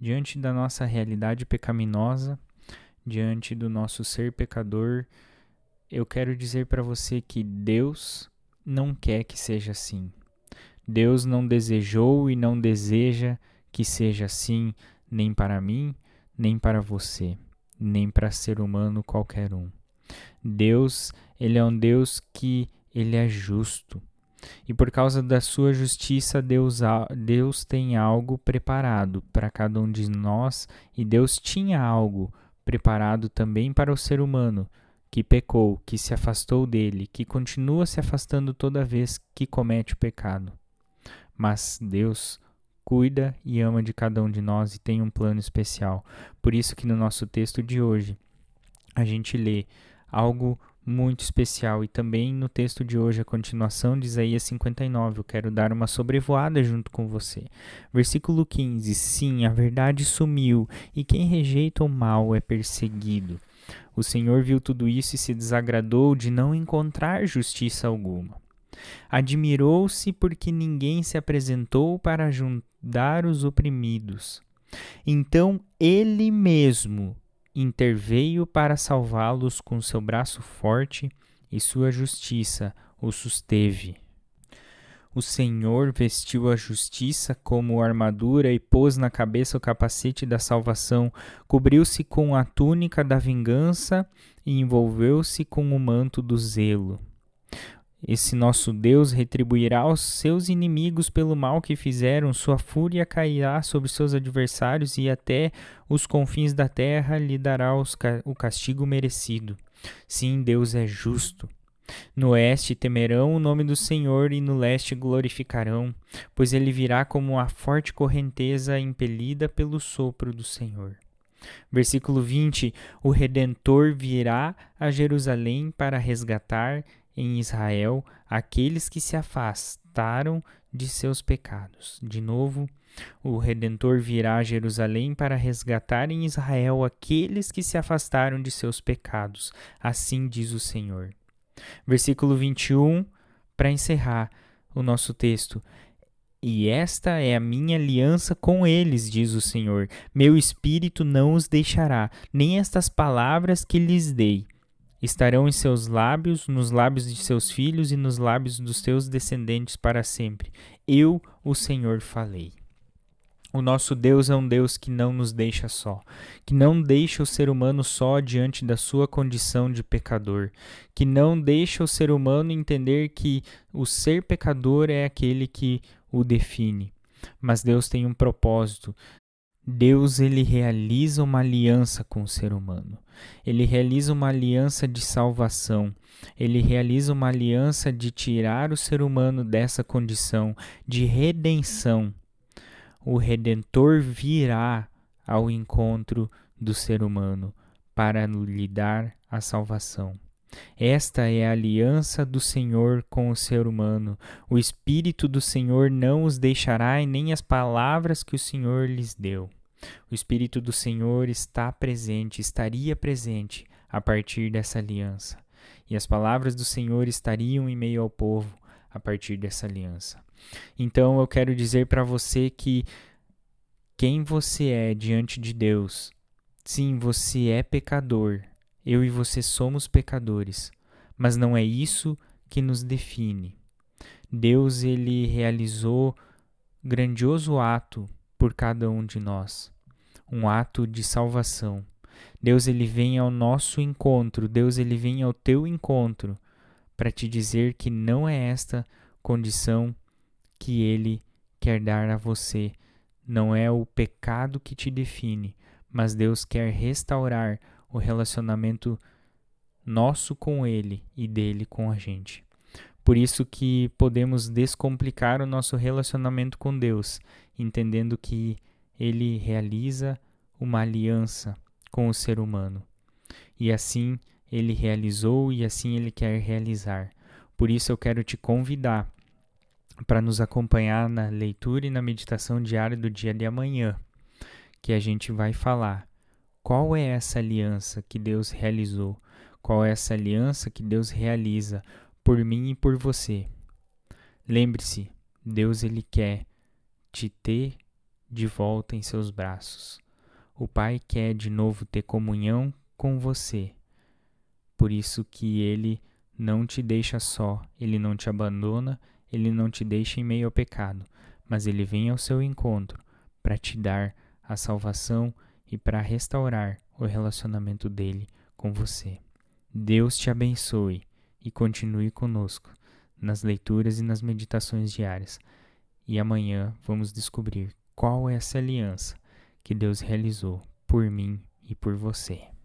diante da nossa realidade pecaminosa, diante do nosso ser pecador, eu quero dizer para você que Deus não quer que seja assim. Deus não desejou e não deseja que seja assim, nem para mim, nem para você, nem para ser humano qualquer um. Deus, ele é um Deus que ele é justo. E por causa da sua justiça, Deus, Deus tem algo preparado para cada um de nós, e Deus tinha algo preparado também para o ser humano que pecou, que se afastou dele, que continua se afastando toda vez que comete o pecado. Mas Deus cuida e ama de cada um de nós e tem um plano especial. Por isso que no nosso texto de hoje a gente lê algo muito especial. E também no texto de hoje, a continuação de Isaías 59, eu quero dar uma sobrevoada junto com você. Versículo 15: Sim, a verdade sumiu, e quem rejeita o mal é perseguido. O Senhor viu tudo isso e se desagradou de não encontrar justiça alguma. Admirou-se porque ninguém se apresentou para ajudar os oprimidos. Então ele mesmo interveio para salvá-los com seu braço forte e sua justiça o susteve. O Senhor vestiu a justiça como armadura e pôs na cabeça o capacete da salvação, cobriu-se com a túnica da vingança e envolveu-se com o manto do zelo. Esse nosso Deus retribuirá aos seus inimigos pelo mal que fizeram, sua fúria cairá sobre seus adversários e até os confins da terra lhe dará o castigo merecido. Sim, Deus é justo. No oeste temerão o nome do Senhor e no leste glorificarão, pois ele virá como a forte correnteza impelida pelo sopro do Senhor. Versículo 20: O Redentor virá a Jerusalém para resgatar em Israel aqueles que se afastaram de seus pecados. De novo, o Redentor virá a Jerusalém para resgatar em Israel aqueles que se afastaram de seus pecados. Assim diz o Senhor. Versículo 21, para encerrar o nosso texto. E esta é a minha aliança com eles, diz o Senhor. Meu espírito não os deixará, nem estas palavras que lhes dei estarão em seus lábios, nos lábios de seus filhos e nos lábios dos teus descendentes para sempre. Eu, o Senhor, falei. O nosso Deus é um Deus que não nos deixa só, que não deixa o ser humano só diante da sua condição de pecador, que não deixa o ser humano entender que o ser pecador é aquele que o define. Mas Deus tem um propósito. Deus ele realiza uma aliança com o ser humano. Ele realiza uma aliança de salvação. Ele realiza uma aliança de tirar o ser humano dessa condição de redenção. O redentor virá ao encontro do ser humano para lhe dar a salvação. Esta é a aliança do Senhor com o ser humano. O Espírito do Senhor não os deixará e nem as palavras que o Senhor lhes deu. O Espírito do Senhor está presente, estaria presente a partir dessa aliança. E as palavras do Senhor estariam em meio ao povo a partir dessa aliança. Então eu quero dizer para você que quem você é diante de Deus, sim, você é pecador. Eu e você somos pecadores, mas não é isso que nos define. Deus ele realizou grandioso ato por cada um de nós. Um ato de salvação. Deus ele vem ao nosso encontro, Deus ele vem ao teu encontro para te dizer que não é esta condição que ele quer dar a você. Não é o pecado que te define, mas Deus quer restaurar o relacionamento nosso com ele e dele com a gente. Por isso que podemos descomplicar o nosso relacionamento com Deus, entendendo que ele realiza uma aliança com o ser humano. E assim ele realizou e assim ele quer realizar. Por isso eu quero te convidar para nos acompanhar na leitura e na meditação diária do dia de amanhã, que a gente vai falar qual é essa aliança que Deus realizou, qual é essa aliança que Deus realiza por mim e por você. Lembre-se, Deus ele quer te ter de volta em seus braços. O Pai quer de novo ter comunhão com você. Por isso que ele não te deixa só, ele não te abandona, ele não te deixa em meio ao pecado, mas ele vem ao seu encontro para te dar a salvação e para restaurar o relacionamento dele com você. Deus te abençoe e continue conosco nas leituras e nas meditações diárias. E amanhã vamos descobrir qual é essa aliança que Deus realizou por mim e por você.